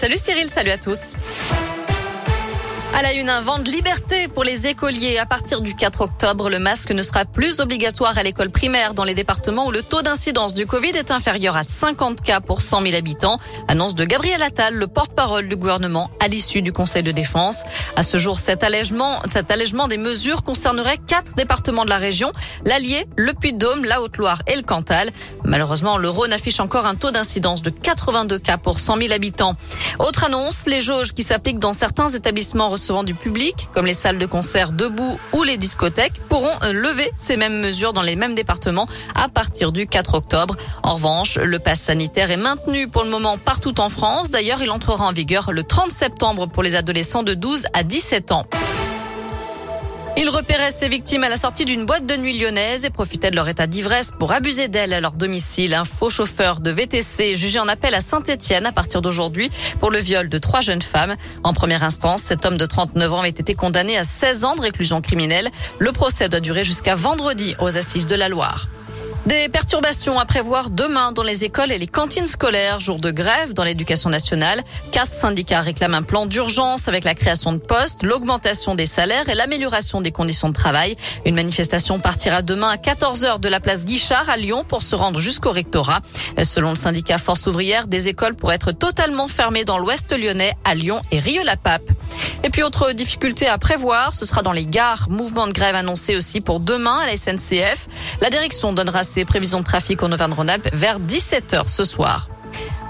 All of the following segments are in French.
Salut Cyril, salut à tous. À la une, un vent de liberté pour les écoliers. À partir du 4 octobre, le masque ne sera plus obligatoire à l'école primaire dans les départements où le taux d'incidence du Covid est inférieur à 50 cas pour 100 000 habitants. Annonce de Gabriel Attal, le porte-parole du gouvernement, à l'issue du Conseil de défense. À ce jour, cet allègement, cet allègement des mesures concernerait quatre départements de la région. L'Allier, le Puy-de-Dôme, la Haute-Loire et le Cantal. Malheureusement, le Rhône affiche encore un taux d'incidence de 82 cas pour 100 000 habitants. Autre annonce, les jauges qui s'appliquent dans certains établissements recevant du public, comme les salles de concert debout ou les discothèques, pourront lever ces mêmes mesures dans les mêmes départements à partir du 4 octobre. En revanche, le pass sanitaire est maintenu pour le moment partout en France. D'ailleurs, il entrera en vigueur le 30 septembre pour les adolescents de 12 à 17 ans. Il repérait ses victimes à la sortie d'une boîte de nuit lyonnaise et profitait de leur état d'ivresse pour abuser d'elles à leur domicile. Un faux chauffeur de VTC jugé en appel à Saint-Etienne à partir d'aujourd'hui pour le viol de trois jeunes femmes. En première instance, cet homme de 39 ans avait été condamné à 16 ans de réclusion criminelle. Le procès doit durer jusqu'à vendredi aux assises de la Loire. Des perturbations à prévoir demain dans les écoles et les cantines scolaires. Jour de grève dans l'éducation nationale. Quatre syndicats réclament un plan d'urgence avec la création de postes, l'augmentation des salaires et l'amélioration des conditions de travail. Une manifestation partira demain à 14h de la place Guichard à Lyon pour se rendre jusqu'au rectorat. Selon le syndicat Force ouvrière, des écoles pourraient être totalement fermées dans l'ouest lyonnais, à Lyon et Rieux-la-Pape. Et puis autre difficulté à prévoir, ce sera dans les gares. Mouvement de grève annoncé aussi pour demain à la SNCF. La direction donnera ses prévisions de trafic en Auvergne-Rhône-Alpes vers 17h ce soir.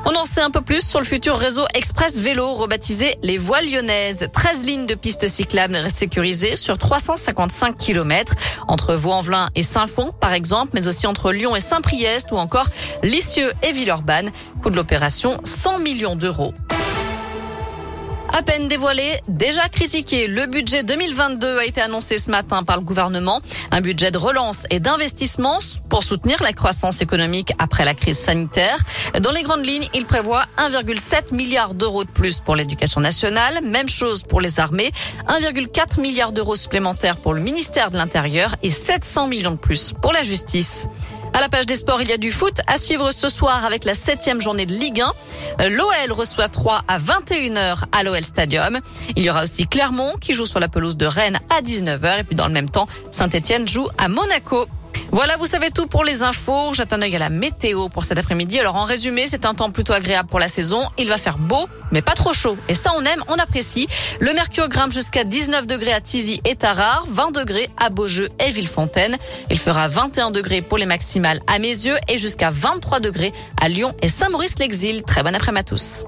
On en sait un peu plus sur le futur réseau Express Vélo, rebaptisé les Voies Lyonnaises. 13 lignes de pistes cyclables sécurisées sur 355 km entre Vaux-en-Velin et Saint-Fond, par exemple, mais aussi entre Lyon et Saint-Priest ou encore Lisieux et Villeurbanne. Coût de l'opération 100 millions d'euros. À peine dévoilé, déjà critiqué, le budget 2022 a été annoncé ce matin par le gouvernement. Un budget de relance et d'investissement pour soutenir la croissance économique après la crise sanitaire. Dans les grandes lignes, il prévoit 1,7 milliard d'euros de plus pour l'éducation nationale. Même chose pour les armées. 1,4 milliard d'euros supplémentaires pour le ministère de l'Intérieur et 700 millions de plus pour la justice. À la page des sports, il y a du foot à suivre ce soir avec la septième journée de Ligue 1. L'OL reçoit 3 à 21h à l'OL Stadium. Il y aura aussi Clermont qui joue sur la pelouse de Rennes à 19h et puis dans le même temps, Saint-Etienne joue à Monaco. Voilà, vous savez tout pour les infos. Jette un œil à la météo pour cet après-midi. Alors en résumé, c'est un temps plutôt agréable pour la saison. Il va faire beau, mais pas trop chaud. Et ça, on aime, on apprécie. Le mercure grimpe jusqu'à 19 degrés à Tizy et Tarare, 20 degrés à Beaujeu et Villefontaine. Il fera 21 degrés pour les maximales à mes yeux et jusqu'à 23 degrés à Lyon et Saint-Maurice-l'Exil. Très bon après-midi à tous.